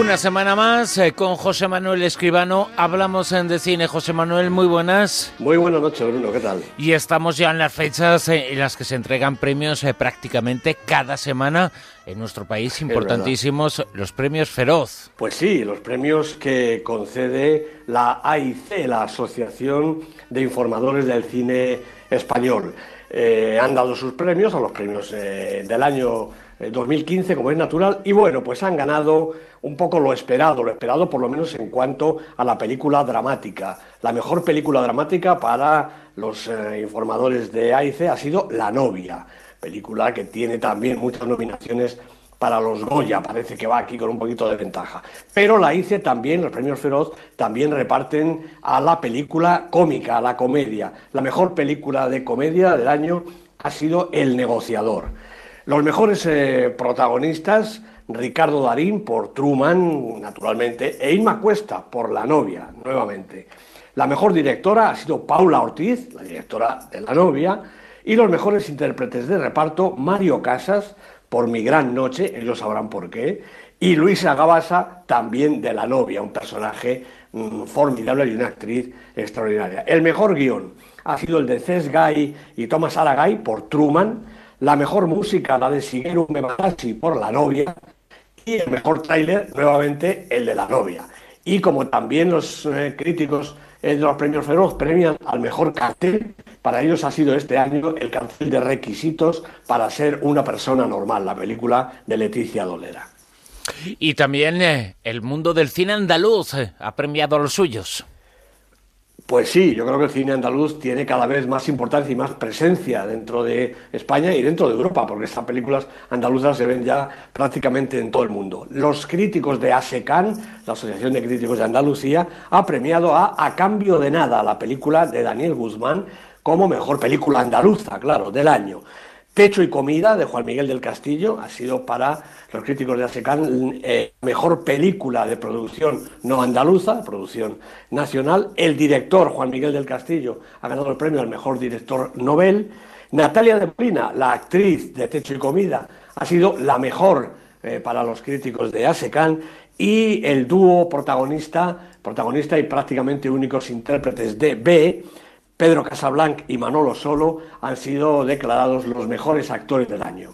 Una semana más eh, con José Manuel Escribano. Hablamos en de cine. José Manuel, muy buenas. Muy buenas noches, Bruno. ¿Qué tal? Y estamos ya en las fechas eh, en las que se entregan premios eh, prácticamente cada semana en nuestro país. Importantísimos los premios Feroz. Pues sí, los premios que concede la AIC, la Asociación de Informadores del Cine Español. han dado sus premios a los premios del año 2015, como es natural, y bueno, pues han ganado un poco lo esperado, lo esperado por lo menos en cuanto a la película dramática. La mejor película dramática para los eh, informadores de AIC ha sido La novia, película que tiene también muchas nominaciones para los Goya, parece que va aquí con un poquito de ventaja. Pero la AIC también, los premios Feroz, también reparten a la película cómica, a la comedia. La mejor película de comedia del año ha sido El negociador. Los mejores eh, protagonistas, Ricardo Darín por Truman, naturalmente, e Inma Cuesta por La novia, nuevamente. La mejor directora ha sido Paula Ortiz, la directora de La novia, y los mejores intérpretes de reparto, Mario Casas por Mi gran noche, ellos sabrán por qué, y Luisa Gabasa también de La novia, un personaje mm, formidable y una actriz extraordinaria. El mejor guion ha sido el de Cés Gay y Thomas Aragay por Truman, la mejor música, la de Shigeru Memasashi por La novia, y el mejor tráiler, nuevamente, el de La novia. Y como también los eh, críticos eh, de los premios Feroz premian al mejor cartel, para ellos ha sido este año el cartel de requisitos para ser una persona normal, la película de Leticia Dolera. Y también eh, el mundo del cine andaluz ha premiado a los suyos. Pues sí, yo creo que el cine andaluz tiene cada vez más importancia y más presencia dentro de España y dentro de Europa, porque estas películas andaluzas se ven ya prácticamente en todo el mundo. Los críticos de ASECAN, la Asociación de Críticos de Andalucía, ha premiado a A Cambio de Nada, la película de Daniel Guzmán, como mejor película andaluza, claro, del año. Techo y comida de Juan Miguel del Castillo ha sido para los críticos de ASECAN eh, mejor película de producción no andaluza, producción nacional. El director Juan Miguel del Castillo ha ganado el premio al mejor director Nobel. Natalia de Molina, la actriz de Techo y comida, ha sido la mejor eh, para los críticos de ASECAN y el dúo protagonista, protagonista y prácticamente únicos intérpretes de B Pedro Casablanc y Manolo Solo han sido declarados los mejores actores del año.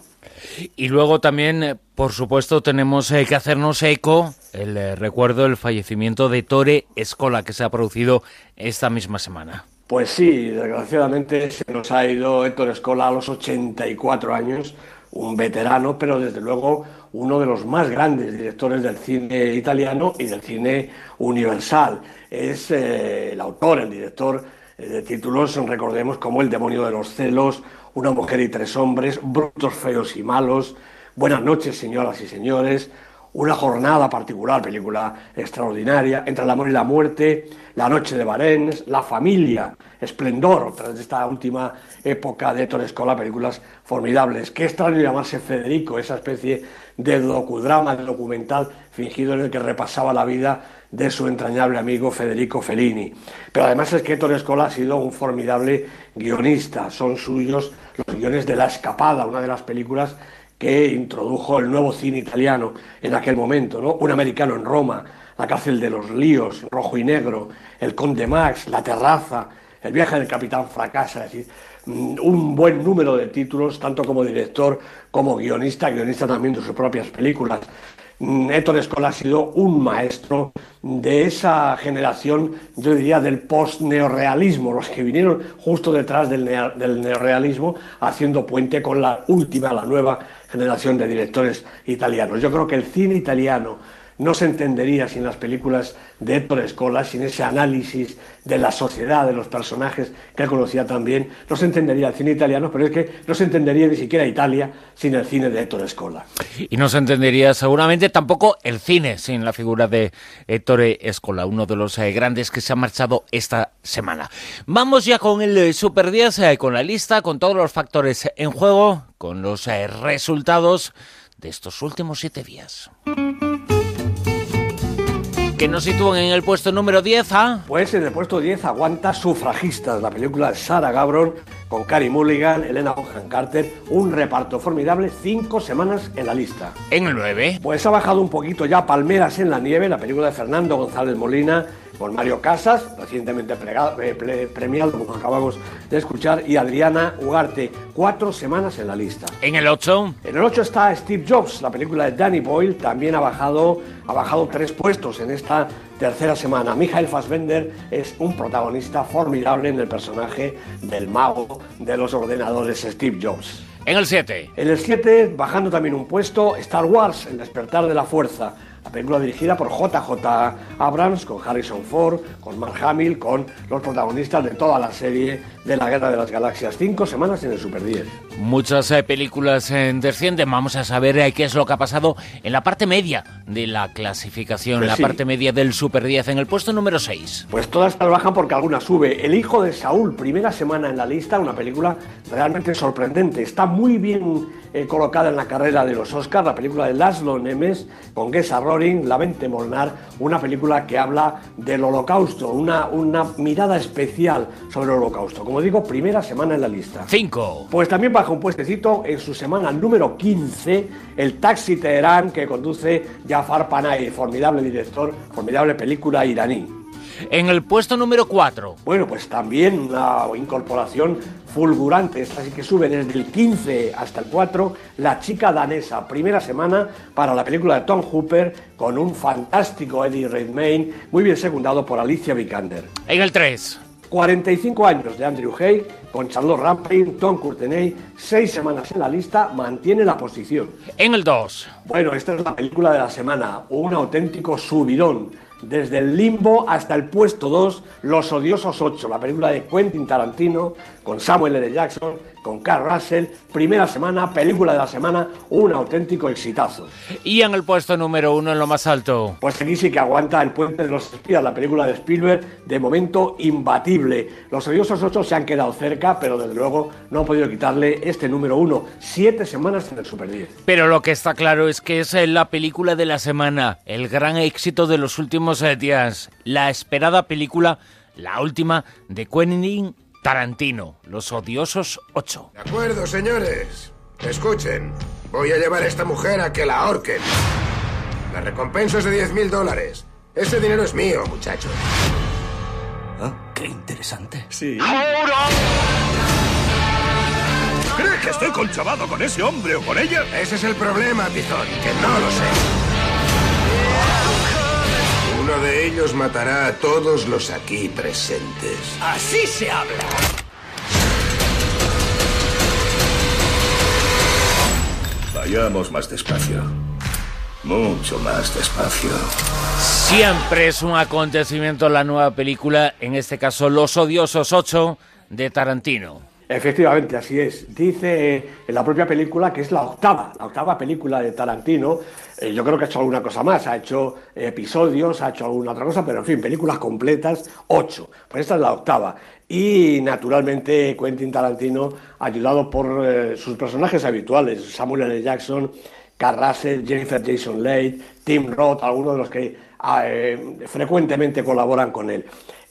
Y luego también, eh, por supuesto, tenemos eh, que hacernos eco el eh, recuerdo del fallecimiento de Tore Escola, que se ha producido esta misma semana. Pues sí, desgraciadamente se nos ha ido Héctor Escola a los 84 años, un veterano, pero desde luego uno de los más grandes directores del cine italiano y del cine universal. Es el autor, el director de títulos, recordemos, como El demonio de los celos, Una mujer y tres hombres, Brutos, feos y malos, Buenas noches, señoras y señores, Una jornada particular, película extraordinaria, Entre el amor y la muerte, La noche de Barents, La familia, Esplendor, tras esta última época de Héctor Escola, películas formidables. Qué extraño llamarse Federico, esa especie de docudrama, de documental fingido en el que repasaba la vida de su entrañable amigo Federico Fellini. Pero además es que Ettore Escola ha sido un formidable guionista. Son suyos los guiones de La Escapada, una de las películas que introdujo el nuevo cine italiano en aquel momento, ¿no? Un americano en Roma, La cárcel de los líos, Rojo y Negro, El Conde Max, La terraza, El viaje del capitán fracasa, es decir, mm, un buen número de títulos, tanto como director como guionista, guionista también de sus propias películas. Héctor Escola ha sido un maestro de esa generación, yo diría, del post-neorrealismo, los que vinieron justo detrás del, del neorrealismo, haciendo puente con la última, la nueva generación de directores italianos. Yo creo que el cine italiano no se entendería sin las películas de Héctor Escola, sin ese análisis de la sociedad, de los personajes que él conocía también, no se entendería el cine italiano, pero es que no se entendería ni siquiera Italia sin el cine de Héctor Escola. Y no se entendería seguramente tampoco el cine sin la figura de Héctor Escola, uno de los eh, grandes que se ha marchado esta semana. Vamos ya con el eh, Super 10, eh, con la lista, con todos los factores en juego, con los resultados de estos últimos siete días. Que nos sitúan en el puesto número 10 ¿ah? Pues en el puesto 10 aguanta Sufragistas, la película de Sarah Gabron con Carrie Mulligan, Elena Bonham Carter, un reparto formidable, cinco semanas en la lista. En el 9. Pues ha bajado un poquito ya Palmeras en la nieve, la película de Fernando González Molina, con Mario Casas, recientemente eh, premiado, como acabamos de escuchar, y Adriana Ugarte, cuatro semanas en la lista. En el 8. En el 8 está Steve Jobs, la película de Danny Boyle, también ha bajado, ha bajado tres puestos en esta tercera semana. Michael Fassbender es un protagonista formidable en el personaje del mago de los ordenadores Steve Jobs. En el 7. En el 7, bajando también un puesto, Star Wars, El despertar de la fuerza. La película dirigida por JJ Abrams, con Harrison Ford, con Mark Hamill, con los protagonistas de toda la serie de la Guerra de las Galaxias. Cinco semanas en el Super 10. Muchas eh, películas eh, descienden. Vamos a saber eh, qué es lo que ha pasado en la parte media de la clasificación, Pues la sí. parte media del Super 10, en el puesto número 6. Pues todas estas bajan porque alguna sube. El hijo de Saúl, primera semana en la lista, una película realmente sorprendente. Está muy bien eh, colocada en la carrera de los Oscars, la película de Laszlo Nemes con Gesa Roring, La Vente Molnar, una película que habla del holocausto, una, una mirada especial sobre el holocausto. Como digo, primera semana en la lista. 5. Pues también baja un puestecito en su semana número 15, el Taxi Teherán que conduce Jafar Panahi, formidable director, formidable película iraní. En el puesto número 4. Bueno, pues también una incorporación fulgurante, esta sí que sube desde el 15 hasta el 4, La chica danesa, primera semana para la película de Tom Hooper con un fantástico Eddie Redmayne, muy bien secundado por Alicia Vikander. En el 3. 45 años de Andrew Hay con Charlotte Rampling, Tom Courtenay, seis semanas en la lista, mantiene la posición. En el 2. Bueno, esta es la película de la semana, un auténtico subidón. Desde el limbo hasta el puesto 2, Los Odiosos 8, la película de Quentin Tarantino, con Samuel L. Jackson, con Carl Russell, primera semana, película de la semana, un auténtico exitazo. Y en el puesto número 1, en lo más alto. Pues aquí sí que aguanta El Puente de los Espías, la película de Spielberg, de momento imbatible. Los odiosos 8 se han quedado cerca, pero desde luego no han podido quitarle este número 1. Siete semanas en el Super 10. Pero lo que está claro es que es eh, la película de la semana, el gran éxito de los últimos eh, días, la esperada película, la última de Quentin Tarantino, Los Odiosos 8. De acuerdo, señores. Escuchen. Voy a llevar a esta mujer a que la ahorquen. La recompensa es de 10 mil dólares. Ese dinero es mío, muchachos. Qué interesante. Sí. ¿Crees que estoy conchavado con ese hombre o con ella? Ese es el problema, Tizón, que no lo sé. Ellos matará a todos los aquí presentes. Así se habla. Vayamos más despacio. Mucho más despacio. Siempre es un acontecimiento la nueva película, en este caso Los Odiosos 8 de Tarantino. Efectivamente, así es. Dice en la propia película que es la octava, la octava película de Tarantino. Eh, yo creo que ha hecho alguna cosa más, ha hecho episodios, ha hecho alguna otra cosa, pero en fin, películas completas, ocho. Pues esta es la octava. Y naturalmente Quentin Tarantino, ayudado por eh, sus personajes habituales, Samuel L. Jackson, Carl Russell, Jennifer Jason Leigh, Tim Roth, algunos de los que eh, frecuentemente colaboran con él.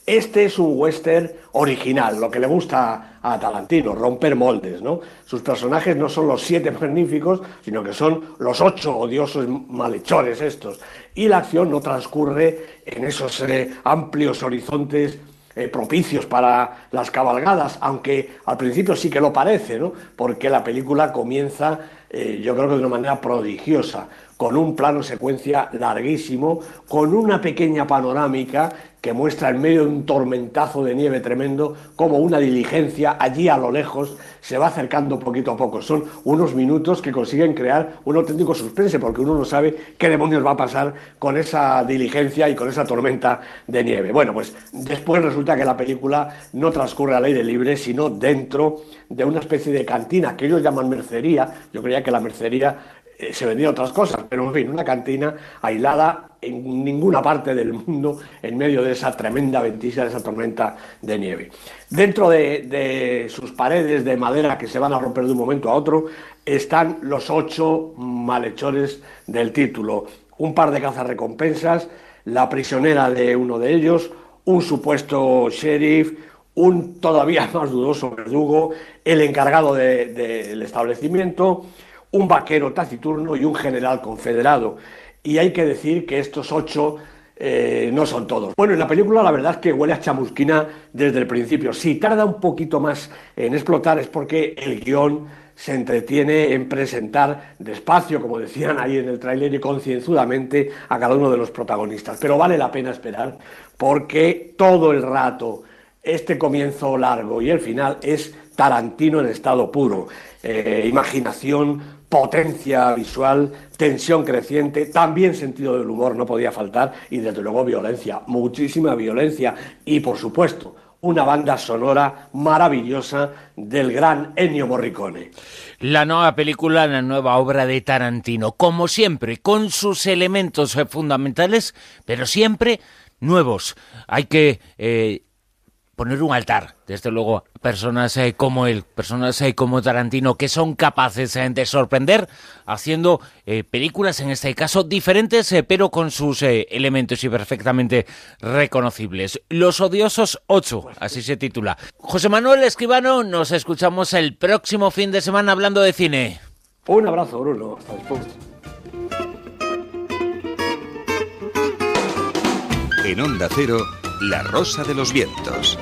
Este es un western original, lo que le gusta a Tarantino, romper moldes, ¿no? Sus personajes no son los siete magníficos, sino que son los ocho odiosos malhechores estos. Y la acción no transcurre en esos eh, amplios horizontes eh, propicios para las cabalgadas, aunque al principio sí que lo parece, ¿no? Porque la película comienza, eh, yo creo que de una manera prodigiosa, con un plano secuencia larguísimo, con una pequeña panorámica que muestra en medio de un tormentazo de nieve tremendo como una diligencia allí a lo lejos se va acercando poquito a poco. Son unos minutos que consiguen crear un auténtico suspense porque uno no sabe qué demonios va a pasar con esa diligencia y con esa tormenta de nieve. Bueno, pues después resulta que la película no transcurre al aire libre, sino dentro de una especie de cantina que ellos llaman mercería. Yo creía que la mercería eh, se vendía otras cosas, pero en fin, una cantina aislada en ninguna parte del mundo en medio de esa tremenda ventisca, de esa tormenta de nieve. Dentro de, de, sus paredes de madera que se van a romper de un momento a otro están los ocho malhechores del título. Un par de cazarrecompensas, la prisionera de uno de ellos, un supuesto sheriff, un todavía más dudoso verdugo, el encargado del establecimiento, un vaquero taciturno y un general confederado. Y hay que decir que estos ocho eh, no son todos. Bueno, en la película la verdad es que huele a chamusquina desde el principio. Si tarda un poquito más en explotar es porque el guion se entretiene en presentar despacio, como decían ahí en el tráiler, y concienzudamente a cada uno de los protagonistas. Pero vale la pena esperar porque todo el rato este comienzo largo y el final es Tarantino en estado puro. Eh, imaginación, potencia visual, tensión creciente, también sentido del humor no podía faltar y desde luego violencia, muchísima violencia y por supuesto una banda sonora maravillosa del gran Ennio Morricone. La nueva película, la nueva obra de Tarantino, como siempre, con sus elementos fundamentales, pero siempre nuevos. Hay que eh, poner un altar, desde luego, personas eh, como él, personas eh, como Tarantino, que son capaces eh, de sorprender haciendo películas, en este caso, diferentes, pero con sus elementos y perfectamente reconocibles. Los odiosos 8, así se titula. José Manuel Escribano, nos escuchamos el próximo fin de semana hablando de cine. Un abrazo, Bruno. Hasta después. En Onda Cero, La Rosa de los Vientos.